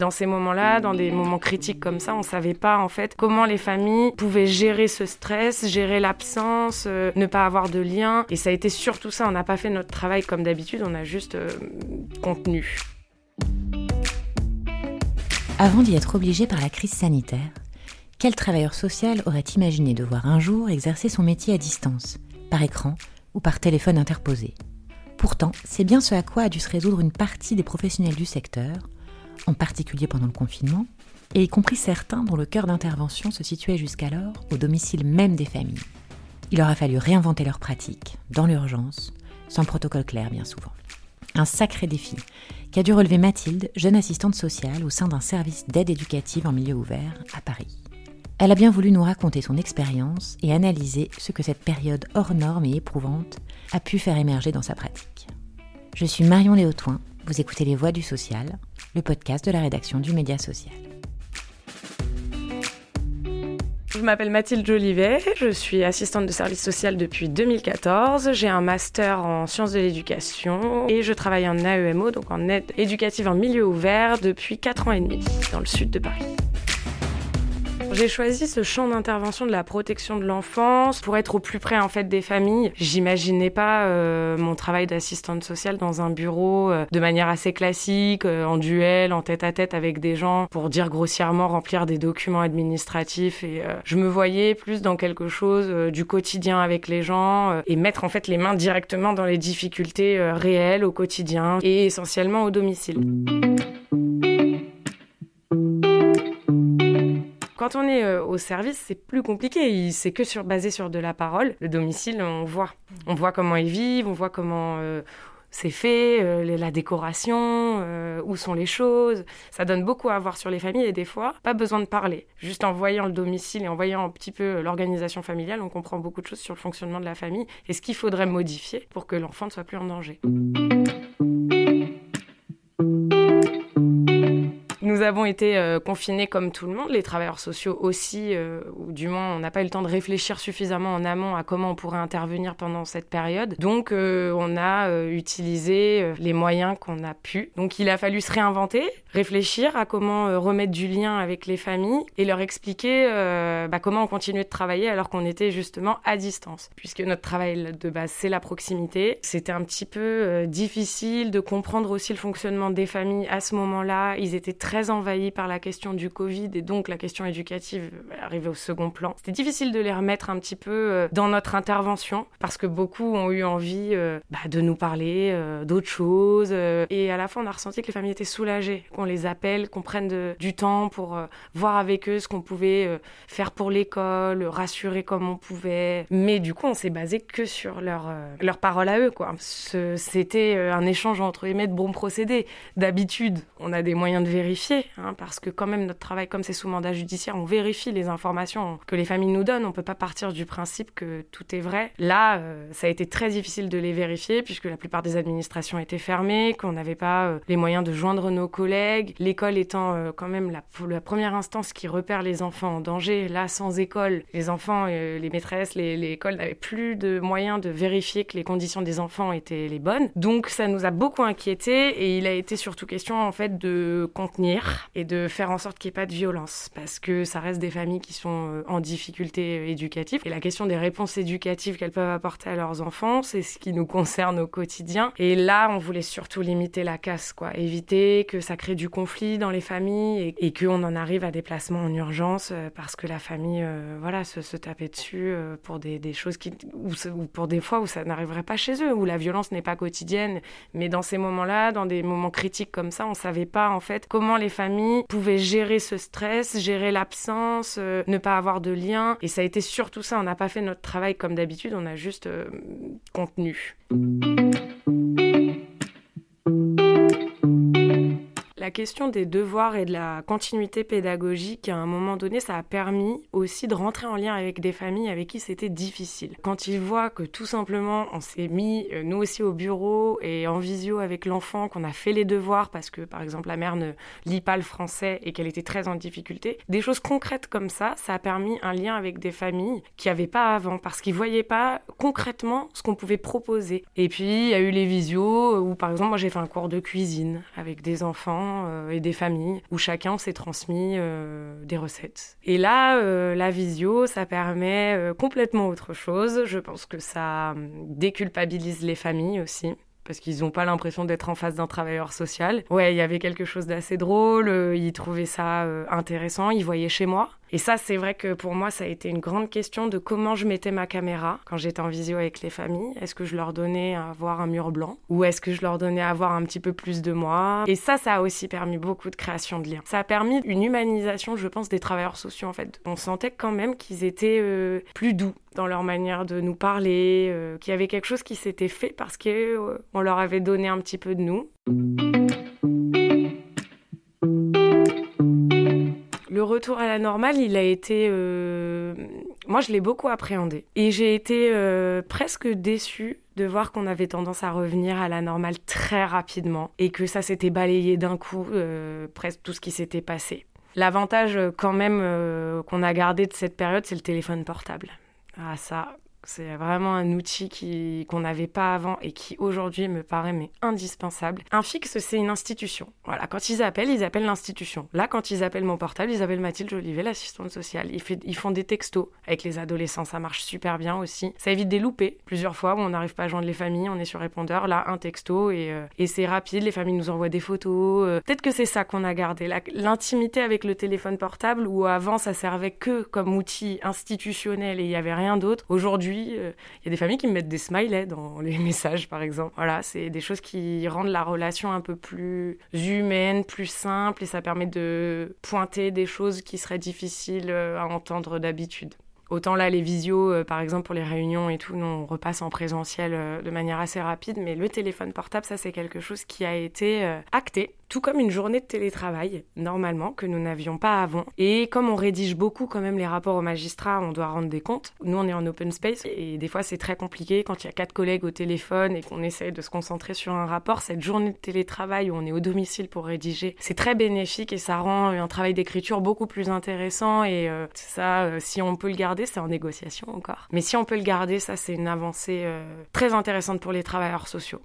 Dans ces moments-là, dans des moments critiques comme ça, on savait pas en fait comment les familles pouvaient gérer ce stress, gérer l'absence, euh, ne pas avoir de lien. Et ça a été surtout ça. On n'a pas fait notre travail comme d'habitude, on a juste euh, contenu. Avant d'y être obligé par la crise sanitaire, quel travailleur social aurait imaginé devoir un jour exercer son métier à distance, par écran ou par téléphone interposé? Pourtant, c'est bien ce à quoi a dû se résoudre une partie des professionnels du secteur, en particulier pendant le confinement, et y compris certains dont le cœur d'intervention se situait jusqu'alors au domicile même des familles. Il aura fallu réinventer leurs pratiques, dans l'urgence, sans protocole clair bien souvent. Un sacré défi qu'a dû relever Mathilde, jeune assistante sociale au sein d'un service d'aide éducative en milieu ouvert à Paris. Elle a bien voulu nous raconter son expérience et analyser ce que cette période hors norme et éprouvante a pu faire émerger dans sa pratique. Je suis Marion Léotoin, vous écoutez Les Voix du Social, le podcast de la rédaction du Média Social. Je m'appelle Mathilde Jolivet, je suis assistante de service social depuis 2014. J'ai un master en sciences de l'éducation et je travaille en AEMO, donc en aide éducative en milieu ouvert, depuis 4 ans et demi dans le sud de Paris. J'ai choisi ce champ d'intervention de la protection de l'enfance pour être au plus près en fait des familles. J'imaginais pas euh, mon travail d'assistante sociale dans un bureau euh, de manière assez classique, euh, en duel, en tête à tête avec des gens pour dire grossièrement remplir des documents administratifs et je me voyais plus dans quelque chose du quotidien avec les gens et mettre en fait les mains directement dans les difficultés réelles au quotidien et essentiellement au domicile. Quand on est euh, au service, c'est plus compliqué. C'est que sur, basé sur de la parole. Le domicile, on voit. On voit comment ils vivent, on voit comment euh, c'est fait, euh, la décoration, où sont les choses. Ça donne beaucoup à voir sur les familles et des fois, pas besoin de parler. Juste en voyant le domicile et en voyant un petit peu l'organisation familiale, on comprend beaucoup de choses sur le fonctionnement de la famille et ce qu'il faudrait modifier pour que l'enfant ne soit plus en danger. Avons été euh, confinés comme tout le monde, les travailleurs sociaux aussi, euh, ou du moins on n'a pas eu le temps de réfléchir suffisamment en amont à comment on pourrait intervenir pendant cette période. Donc euh, on a utilisé les moyens qu'on a pu. Donc il a fallu se réinventer, réfléchir à comment remettre du lien avec les familles et leur expliquer bah, comment on continuait de travailler alors qu'on était justement à distance. Puisque notre travail de base c'est la proximité. C'était un petit peu difficile de comprendre aussi le fonctionnement des familles à ce moment-là. Ils étaient très envahis par la question du Covid et donc la question éducative arrivait au second plan. C'était difficile de les remettre un petit peu euh, dans notre intervention parce que beaucoup ont eu envie euh, bah, de nous parler euh, d'autres choses et à la fin on a ressenti que les familles étaient soulagées, qu'on les appelle, qu'on prenne du temps pour voir avec eux ce qu'on pouvait faire pour l'école, rassurer comme on pouvait. Mais du coup on s'est basé que sur leur, leur parole à eux. C'était un échange entre guillemets de bons procédés. D'habitude on a des moyens de vérifier Hein, parce que quand même notre travail, comme c'est sous mandat judiciaire, on vérifie les informations que les familles nous donnent. On peut pas partir du principe que tout est vrai. Là, euh, ça a été très difficile de les vérifier puisque la plupart des administrations étaient fermées, qu'on n'avait pas euh, les moyens de joindre nos collègues. L'école étant euh, quand même la, première instance qui repère les enfants en danger. Là, sans école, les enfants, les maîtresses, les, les écoles n'avaient plus de moyens de vérifier que les conditions des enfants étaient les bonnes. Donc ça nous a beaucoup inquiétés et il a été surtout question en fait de contenir et de faire en sorte qu'il n'y ait pas de violence parce que ça reste des familles qui sont euh, en difficulté euh, éducative et la question des réponses éducatives qu'elles peuvent apporter à leurs enfants, c'est ce qui nous concerne au quotidien. Et là, on voulait surtout limiter la casse, quoi, éviter que ça crée du conflit dans les familles et, qu'on en arrive à des placements en urgence euh, parce que la famille, voilà, se, se tapait dessus pour des, choses qui, ou, ou pour des fois où ça n'arriverait pas chez eux, où la violence n'est pas quotidienne. Mais dans ces moments-là, dans des moments critiques comme ça, on savait pas en fait comment les familles pouvaient gérer ce stress, gérer l'absence, euh, ne pas avoir de lien. Et ça a été surtout ça. On n'a pas fait notre travail comme d'habitude, on a juste euh, contenu. Question des devoirs et de la continuité pédagogique, à un moment donné, ça a permis aussi de rentrer en lien avec des familles avec qui c'était difficile. Quand ils voient que tout simplement on s'est mis, euh, nous aussi au bureau et en visio avec l'enfant, qu'on a fait les devoirs parce que par exemple la mère ne lit pas le français et qu'elle était très en difficulté, des choses concrètes comme ça, ça a permis un lien avec des familles qui n'avaient pas avant parce qu'ils voyaient pas concrètement ce qu'on pouvait proposer. Et puis il y a eu les visios où par exemple moi j'ai fait un cours de cuisine avec des enfants patients et des familles où chacun s'est transmis des recettes. Et là, la visio, ça permet complètement autre chose. Je pense que ça hum, déculpabilise les familles aussi parce qu'ils n'ont pas l'impression d'être en face d'un travailleur social. Ouais, il y avait quelque chose d'assez drôle, euh, ils trouvaient ça euh, intéressant, ils voyaient chez moi. Et ça, c'est vrai que pour moi, ça a été une grande question de comment je mettais ma caméra quand j'étais en visio avec les familles. Est-ce que je leur donnais à voir un mur blanc ou est-ce que je leur donnais à voir un petit peu plus de moi? Et ça, ça a aussi permis beaucoup de création de liens. Ça a permis une humanisation, je pense, des travailleurs sociaux en fait. On sentait quand même qu'ils étaient euh, plus doux dans leur manière de nous parler, euh, qu'il y avait quelque chose qui s'était fait parce qu'on euh, leur avait donné un petit peu de nous. Le retour à la normale, il a été... Euh, moi, je l'ai beaucoup appréhendé. Et j'ai été presque déçue de voir qu'on avait tendance à revenir à la normale très rapidement et que ça s'était balayé d'un coup, presque tout ce qui s'était passé. L'avantage quand même qu'on a gardé de cette période, c'est le téléphone portable. Ah ça, c'est vraiment un outil qu'on n'avait pas avant et qui aujourd'hui me paraît mais indispensable. Un fixe, c'est une institution. Voilà, quand ils appellent, ils appellent l'institution. Là, quand ils appellent mon portable, ils appellent Mathilde Jolivet, l'assistante sociale. Ils, font des textos avec les adolescents, ça marche super bien aussi. Ça évite des loupés. Plusieurs fois où on n'arrive pas à joindre les familles, on est sur répondeur, là, un texto et, euh, c'est rapide. Les familles nous envoient des photos. Euh. Peut-être que c'est ça qu'on a gardé, l'intimité avec le téléphone portable où avant ça servait que comme outil institutionnel et il n'y avait rien d'autre. Aujourd'hui, euh, il y a des familles qui me mettent des smileys dans les messages, par exemple. Voilà, c'est des choses qui rendent la relation un peu plus humaine, plus simple, et ça permet de pointer des choses qui seraient difficiles euh, à entendre d'habitude. Autant là, les visios, euh, par exemple, pour les réunions et tout, on repasse en présentiel de manière assez rapide, mais le téléphone portable, ça, c'est quelque chose qui a été acté tout comme une journée de télétravail, normalement, que nous n'avions pas avant. Et comme on rédige beaucoup quand même les rapports aux magistrats, on doit rendre des comptes. Nous, on est en open space et des fois, c'est très compliqué quand il y a quatre collègues au téléphone et qu'on essaye de se concentrer sur un rapport. Cette journée de télétravail où on est au domicile pour rédiger, c'est très bénéfique et ça rend un travail d'écriture beaucoup plus intéressant. Et euh, ça, euh, si on peut le garder, c'est en négociation encore. Mais si on peut le garder, ça, c'est une avancée euh, très intéressante pour les travailleurs sociaux.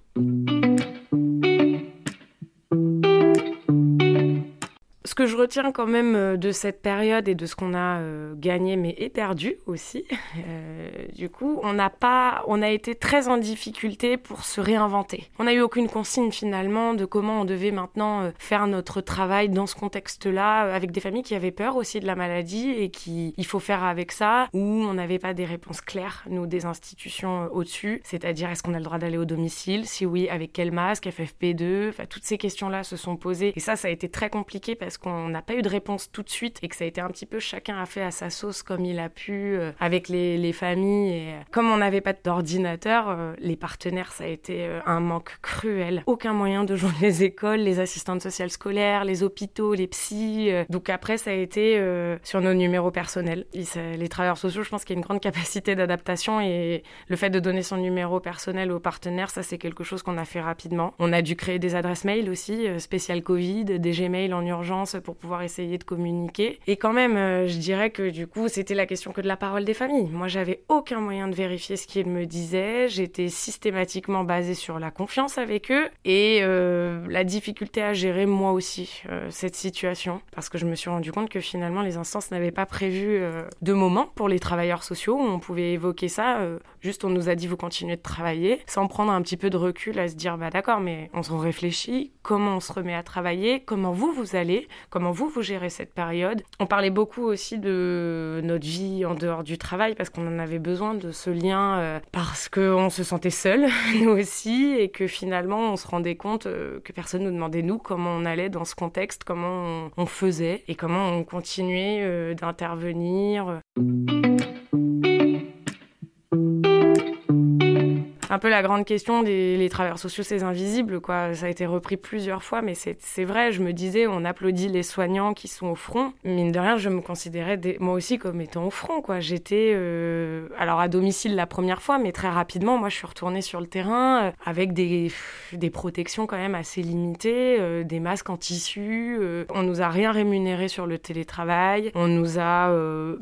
Je retiens quand même euh, de cette période et de ce qu'on a euh, gagné mais et perdu aussi, euh, du coup, on n'a pas, on a été très en difficulté pour se réinventer. On n'a eu aucune consigne finalement de comment on devait maintenant faire notre travail dans ce contexte-là, avec des familles qui avaient peur aussi de la maladie et qui, il faut faire avec ça, où on n'avait pas des réponses claires, nous, des institutions au-dessus, c'est-à-dire est-ce qu'on a le droit d'aller au domicile, si oui, avec quel masque, FFP2, enfin toutes ces questions-là se sont posées. Et ça, ça a été très compliqué parce que qu'on n'a pas eu de réponse tout de suite et que ça a été un petit peu chacun a fait à sa sauce comme il a pu euh, avec les, les, familles. Et euh, comme on n'avait pas d'ordinateur, euh, les partenaires, ça a été un manque cruel. Aucun moyen de joindre les écoles, les assistantes sociales scolaires, les hôpitaux, les psys. donc après, ça a été sur nos numéros personnels. Les travailleurs sociaux, je pense qu'il y a une grande capacité d'adaptation et le fait de donner son numéro personnel aux partenaires, ça c'est quelque chose qu'on a fait rapidement. On a dû créer des adresses mail aussi, spécial Covid, des Gmail en urgence pour pouvoir essayer de communiquer. Et quand même, euh, je dirais que du coup, c'était la question que de la parole des familles. Moi, j'avais aucun moyen de vérifier ce qu'ils me disaient. J'étais systématiquement basée sur la confiance avec eux et euh, la difficulté à gérer moi aussi euh, cette situation parce que je me suis rendu compte que finalement, les instances n'avaient pas prévu de moment pour les travailleurs sociaux où on pouvait évoquer ça. juste, on nous a dit vous continuez de travailler sans prendre un petit peu de recul à se dire bah d'accord, mais on se réfléchit. Comment on se remet à travailler? Comment vous vous allez Comment vous, vous gérez cette période. On parlait beaucoup aussi de notre vie en dehors du travail parce qu'on en avait besoin de ce lien euh, parce qu'on se sentait seul, nous aussi, et que finalement on se rendait compte euh, que personne nous demandait nous comment on allait dans ce contexte, comment on, faisait et comment on continuait euh, d'intervenir un peu la grande question des les travailleurs sociaux, c'est invisible, quoi. Ça a été repris plusieurs fois, mais c'est vrai. Je me disais, on applaudit les soignants qui sont au front. Mine de rien, je me considérais moi aussi comme étant au front, quoi. J'étais, euh, alors à domicile la première fois, mais très rapidement, moi, je suis retournée sur le terrain euh, avec des, protections quand même assez limitées, euh, des masques en tissu. on nous a rien rémunéré sur le télétravail. On nous a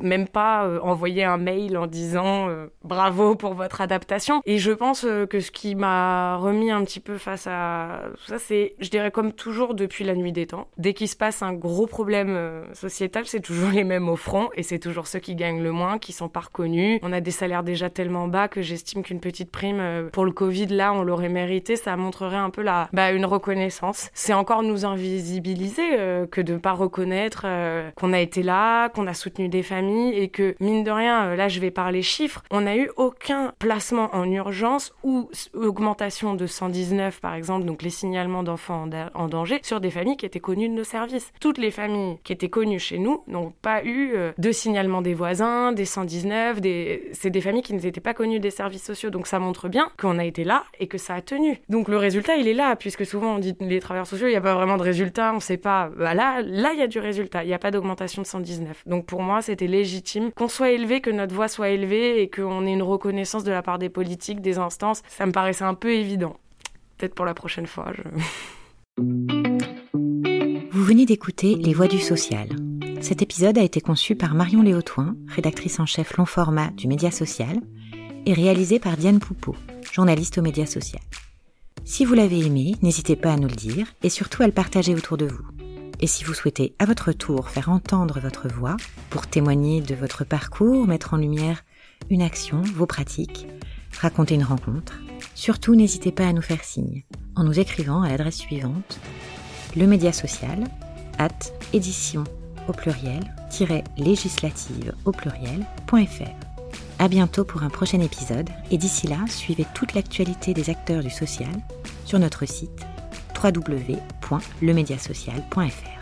même pas envoyé un mail en disant bravo pour votre adaptation. Et je pense euh, que ce qui m'a remis un petit peu face à ça, c'est, je dirais comme toujours depuis la nuit des temps, dès qu'il se passe un gros problème euh, sociétal, c'est toujours les mêmes au front et c'est toujours ceux qui gagnent le moins, qui sont pas reconnus. On a des salaires déjà tellement bas que j'estime qu'une petite prime euh, pour le Covid, là, on l'aurait mérité. Ça montrerait un peu la, bah, une reconnaissance. C'est encore nous invisibiliser que de pas reconnaître qu'on a été là, qu'on a soutenu des familles et que, mine de rien, là, je vais parler chiffres, on n'a eu aucun placement en urgence ou augmentation de 119 par exemple, donc les signalements d'enfants en, danger, sur des familles qui étaient connues de nos services. Toutes les familles qui étaient connues chez nous n'ont pas eu euh, de signalement des voisins, des 119, des... c'est des familles qui n'étaient pas connues des services sociaux. Donc ça montre bien qu'on a été là et que ça a tenu. Donc le résultat, il est là, puisque souvent on dit les travailleurs sociaux, il n'y a pas vraiment de résultat, on ne sait pas. Bah là, là, il y a du résultat, il n'y a pas d'augmentation de 119. Donc pour moi, c'était légitime qu'on soit élevé, que notre voix soit élevée et qu'on ait une reconnaissance de la part des politiques, des instances. Ça me paraissait un peu évident. Peut-être pour la prochaine fois. Vous venez d'écouter Les Voix du Social. Cet épisode a été conçu par Marion Léotoin, rédactrice en chef long format du Média Social, et réalisé par Diane Poupeau, journaliste au Média Social. Si vous l'avez aimé, n'hésitez pas à nous le dire et surtout à le partager autour de vous. Et si vous souhaitez à votre tour faire entendre votre voix pour témoigner de votre parcours, mettre en lumière une action, vos pratiques, raconter une rencontre, surtout n'hésitez pas à nous faire signe en nous écrivant à l'adresse suivante le média social at édition au pluriel législative au pluriel.fr. À bientôt pour un prochain épisode et d'ici là, suivez toute l'actualité des acteurs du social sur notre site www.lemediasocial.fr.